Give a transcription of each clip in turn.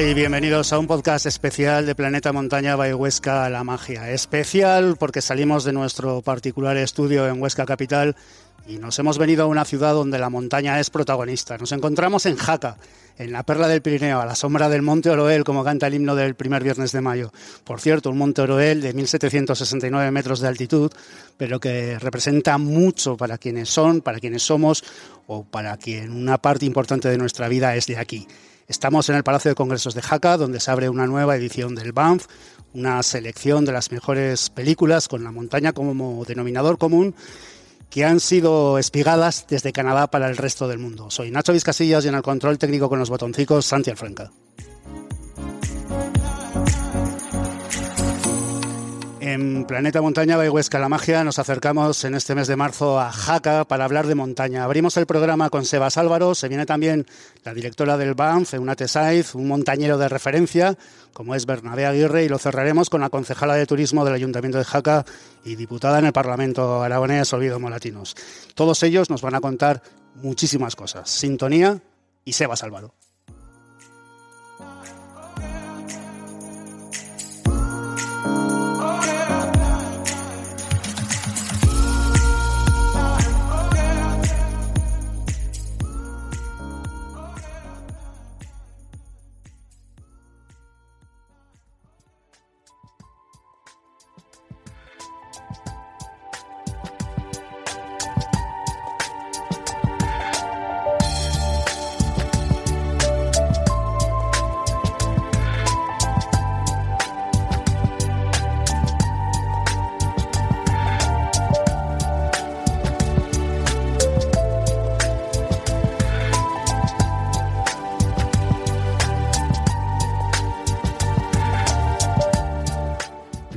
Y bienvenidos a un podcast especial de Planeta Montaña by Huesca La Magia. Especial porque salimos de nuestro particular estudio en Huesca Capital y nos hemos venido a una ciudad donde la montaña es protagonista. Nos encontramos en Jaca, en la perla del Pirineo, a la sombra del Monte Oroel, como canta el himno del primer viernes de mayo. Por cierto, un Monte Oroel de 1769 metros de altitud, pero que representa mucho para quienes son, para quienes somos o para quien una parte importante de nuestra vida es de aquí. Estamos en el Palacio de Congresos de Jaca, donde se abre una nueva edición del BANF, una selección de las mejores películas con la montaña como denominador común que han sido espigadas desde Canadá para el resto del mundo. Soy Nacho Vizcasillas y en el control técnico con los botoncicos Santi Alfranca. En Planeta Montaña Huesca la Magia nos acercamos en este mes de marzo a Jaca para hablar de montaña. Abrimos el programa con Sebas Álvaro, se viene también la directora del BANF, Eunate Saiz, un montañero de referencia, como es Bernabé Aguirre, y lo cerraremos con la concejala de turismo del Ayuntamiento de Jaca y diputada en el Parlamento aragonés, Olvido Molatinos. Todos ellos nos van a contar muchísimas cosas. Sintonía y Sebas Álvaro.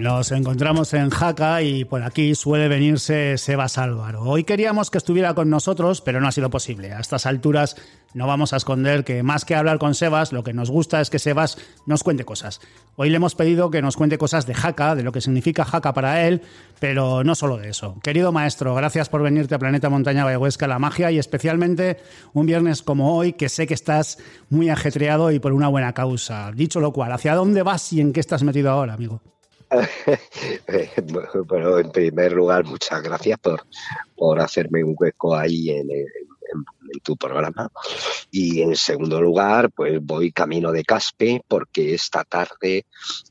Nos encontramos en Jaca y por aquí suele venirse Sebas Álvaro. Hoy queríamos que estuviera con nosotros, pero no ha sido posible. A estas alturas no vamos a esconder que más que hablar con Sebas, lo que nos gusta es que Sebas nos cuente cosas. Hoy le hemos pedido que nos cuente cosas de Jaca, de lo que significa Jaca para él, pero no solo de eso. Querido maestro, gracias por venirte a Planeta Montaña Vallehuesca La Magia y especialmente un viernes como hoy, que sé que estás muy ajetreado y por una buena causa. Dicho lo cual, ¿hacia dónde vas y en qué estás metido ahora, amigo? bueno, en primer lugar, muchas gracias por, por hacerme un hueco ahí en, tu programa. Y en segundo lugar, pues voy camino de Caspe porque esta tarde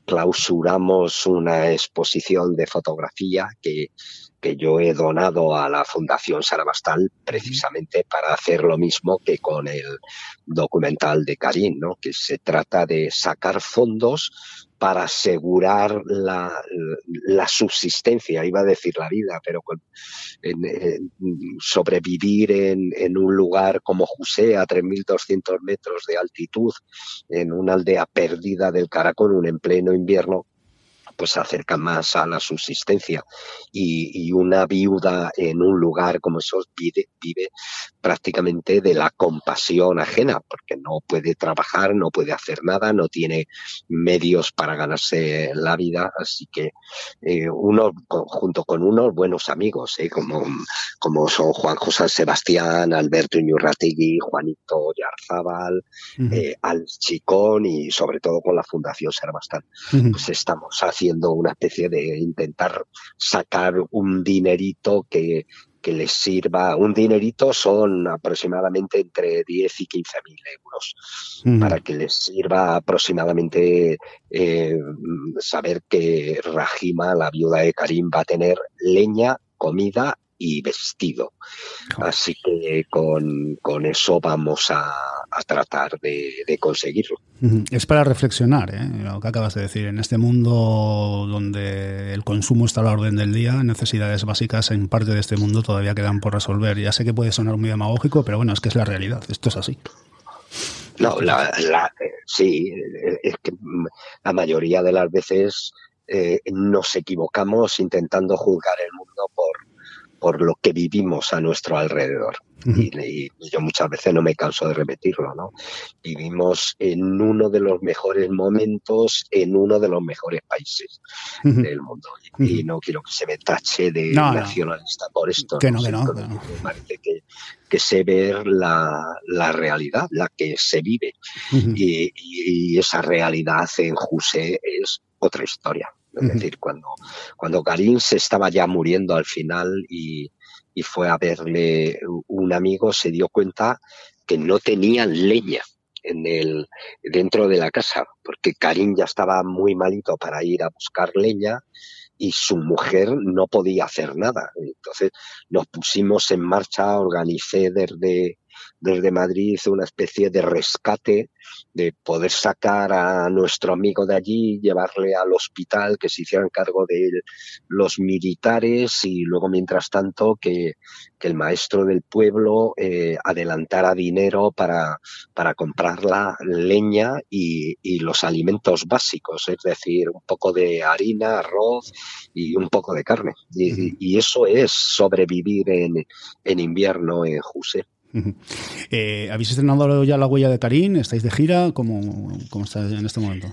clausuramos una exposición de fotografía que, que yo he donado a la Fundación Sarabastal precisamente para hacer lo mismo que con el documental de Karim, ¿no? que se trata de sacar fondos para asegurar la, la, subsistencia, iba a decir la vida, pero con, sobrevivir en, en, un lugar como José, a 3.200 metros de altitud, en una aldea perdida del Caracol, en pleno invierno, pues se acerca más a la subsistencia y, una viuda en un lugar como esos vive, vive prácticamente de la compasión ajena porque no puede trabajar, no puede hacer nada, no tiene medios para ganarse la vida, así que eh, uno junto con unos buenos amigos, eh, como, como son Juan José Sebastián, Alberto Iñurrategui, Juanito Yarzábal, eh, Al Chicón y sobre todo con la Fundación Serbastán, pues estamos haciendo una especie de intentar sacar un dinerito que, que les sirva. Un dinerito son aproximadamente entre 10 y 15 mil euros para que les sirva aproximadamente eh, saber que Rajima, la viuda de Karim, va a tener leña, comida y vestido. Así que con, con eso vamos a, a tratar de, conseguirlo. Es para reflexionar, ¿eh? lo que acabas de decir. En este mundo donde el consumo está a la orden del día, necesidades básicas en parte de este mundo todavía quedan por resolver. Ya sé que puede sonar muy demagógico, pero bueno, es que es la realidad. Esto es así. No, la, sí, es que la mayoría de las veces eh, nos equivocamos intentando juzgar el mundo por, por lo que vivimos a nuestro alrededor. y, yo muchas veces no me canso de repetirlo, ¿no? Vivimos en uno de los mejores momentos, en uno de los mejores países del mundo. Y, no quiero que se me tache de nacionalista por esto. Que no, que no. Me parece que, que sé ver la, la, realidad, la que se vive. y, y, esa realidad en Juse es otra historia. Es decir, cuando, cuando Karim se estaba ya muriendo al final y, y fue a verle un amigo, se dio cuenta que no tenían leña en el, dentro de la casa, porque Karim ya estaba muy malito para ir a buscar leña y su mujer no podía hacer nada. Entonces nos pusimos en marcha, organicé desde, desde Madrid una especie de rescate de poder sacar a nuestro amigo de allí, llevarle al hospital, que se hicieran cargo de los militares y luego, mientras tanto, que, el maestro del pueblo eh, adelantara dinero para, para comprar la leña y, los alimentos básicos, es decir, un poco de harina, arroz y un poco de carne. Y, eso es sobrevivir en, en invierno en Juse. Eh, ¿Habéis estrenado ya la huella de Karim? ¿Estáis de gira? ¿Cómo, cómo está en este momento?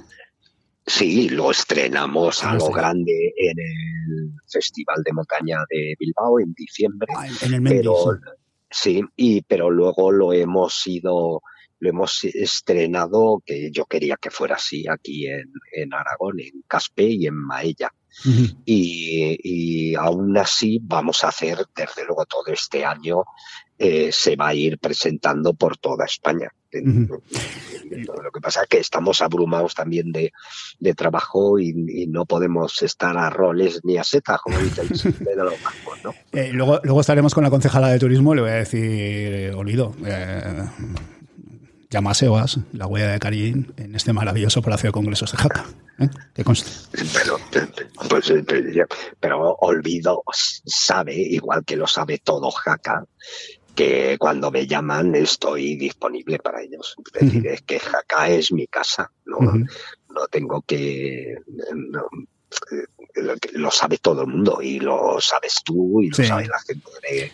Sí, lo estrenamos a ah, lo grande en el Festival de Montaña de Bilbao en diciembre. Ah, en el pero, sí, y, pero luego lo hemos ido lo hemos estrenado, que yo quería que fuera así aquí en, en Aragón, en Caspe y en Maella y, aún así vamos a hacer, desde luego, todo este año eh, se va a ir presentando por toda España. Lo que pasa es que estamos abrumados también de, trabajo y, no podemos estar a roles ni a setas, como dice el de los bancos, ¿no? Eh, luego, luego estaremos con la concejala de turismo, le voy a decir, eh, Olido, llama a Sebas, la huella de Karim, en este maravilloso Palacio de Congresos de Jaca. ¿Eh? conste. Pero, pues, eh, pero Olvido sabe, igual que lo sabe todo Jaca, que cuando me llaman estoy disponible para ellos. Es decir, es que Jaca es mi casa, no, no tengo que... lo sabe todo el mundo y lo sabes tú y lo sabe la gente de,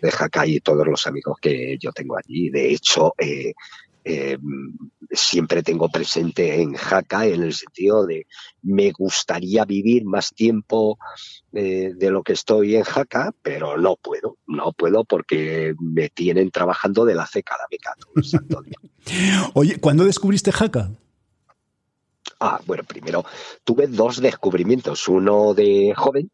de Jaca y todos los amigos que yo tengo allí. De hecho, eh, eh, siempre tengo presente en Jaca en el sentido de me gustaría vivir más tiempo eh, de lo que estoy en Jaca, pero no puedo, no puedo porque me tienen trabajando de la ceca la beca Oye, ¿cuándo descubriste Jaca? Ah, bueno, primero tuve dos descubrimientos, uno de joven,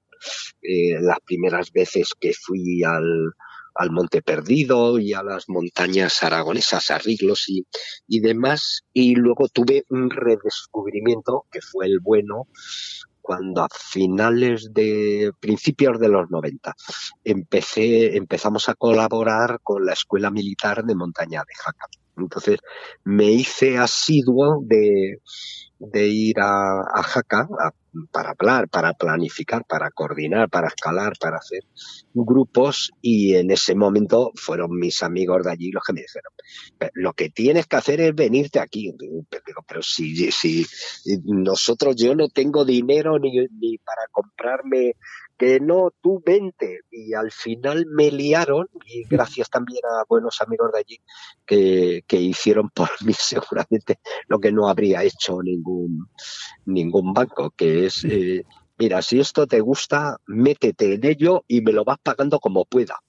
eh, las primeras veces que fui al, al Monte Perdido y a las montañas aragonesas, a Riglos y, y demás. Y luego tuve un redescubrimiento, que fue el bueno, cuando a finales de principios de los 90 empecé, empezamos a colaborar con la Escuela Militar de Montaña de Jaca. Entonces me hice asiduo de, de ir a, a Jaca para hablar, para planificar, para coordinar, para escalar, para hacer grupos y en ese momento fueron mis amigos de allí los que me dijeron, lo que tienes que hacer es venirte aquí. Pero, si, si nosotros, yo no tengo dinero ni, ni para comprarme que no, tú vente. Y al final me liaron, y gracias también a buenos amigos de allí que, que hicieron por mí seguramente lo que no habría hecho ningún, ningún banco, que es, eh, mira, si esto te gusta, métete en ello y me lo vas pagando como pueda.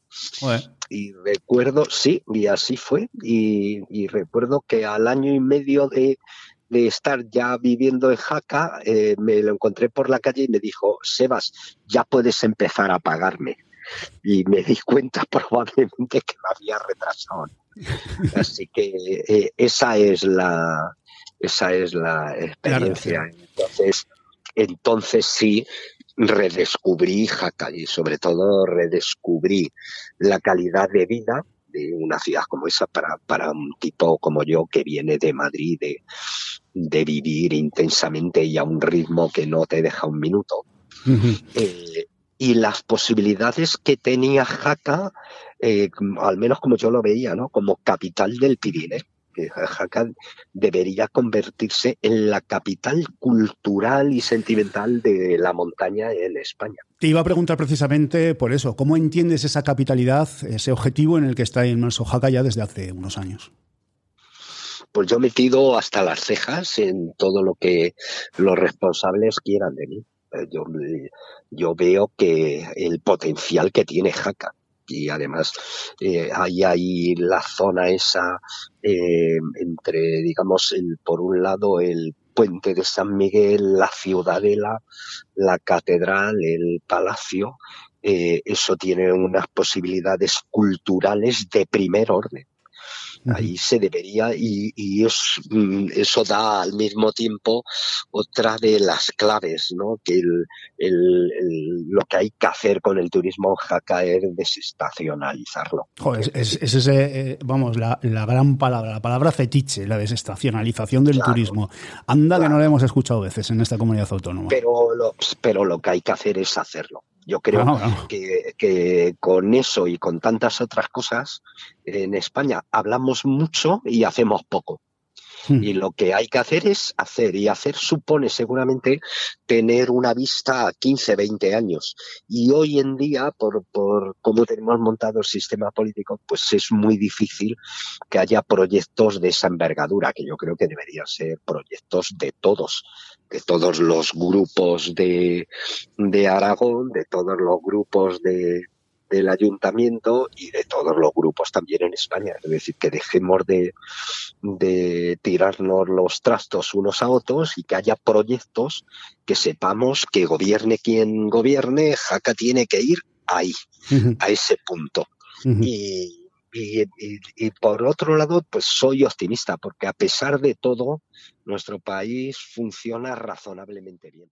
Y recuerdo, sí, y así fue, y, y recuerdo que al año y medio de, de estar ya viviendo en Jaca, eh, me lo encontré por la calle y me dijo, Sebas, ya puedes empezar a pagarme. Y me di cuenta probablemente que me había retrasado. Así que eh, esa es la esa es la experiencia. Entonces, entonces sí redescubrí Jaca y sobre todo redescubrí la calidad de vida de una ciudad como esa para, para un tipo como yo que viene de Madrid, de, de vivir intensamente y a un ritmo que no te deja un minuto. Eh, y las posibilidades que tenía Jaca, eh, al menos como yo lo veía, ¿no? como capital del Pirineo que Jaca debería convertirse en la capital cultural y sentimental de la montaña en España. Te iba a preguntar precisamente por eso, ¿cómo entiendes esa capitalidad, ese objetivo en el que está inmerso Jaca ya desde hace unos años? Pues yo he metido hasta las cejas en todo lo que los responsables quieran de mí. Eh, yo, yo veo que el potencial que tiene Jaca y además eh, hay ahí la zona esa eh, entre, digamos, el, por un lado el puente de San Miguel, la ciudadela, la catedral, el palacio, eh, eso tiene unas posibilidades culturales de primer orden. Ahí se debería, y, y mm, eso da al mismo tiempo otra de las claves, ¿no? Que el, lo que hay que hacer con el turismo jaca es desestacionalizarlo. Joder, es, ese, eh, vamos, la, gran palabra, la palabra fetiche, la desestacionalización del turismo. Anda que no la hemos escuchado veces en esta comunidad autónoma. Pero lo, pero lo que hay que hacer es hacerlo. Yo creo Que, con eso y con tantas otras cosas, en España hablamos mucho y hacemos poco. Hmm. Y lo que hay que hacer es hacer, y hacer supone seguramente tener una vista a 15, 20 años. Y hoy en día, por, por cómo tenemos montado el sistema político, pues es muy difícil que haya proyectos de esa envergadura, que yo creo que deberían ser proyectos de todos, de todos los grupos de, de Aragón, de todos los grupos de, del ayuntamiento y de todos los grupos también en España. Es decir, que dejemos de, de tirarnos los trastos unos a otros y que haya proyectos que sepamos que gobierne quien gobierne, Jaca tiene que ir ahí, a ese punto. y, y, y, por otro lado, pues soy optimista, porque a pesar de todo, nuestro país funciona razonablemente bien.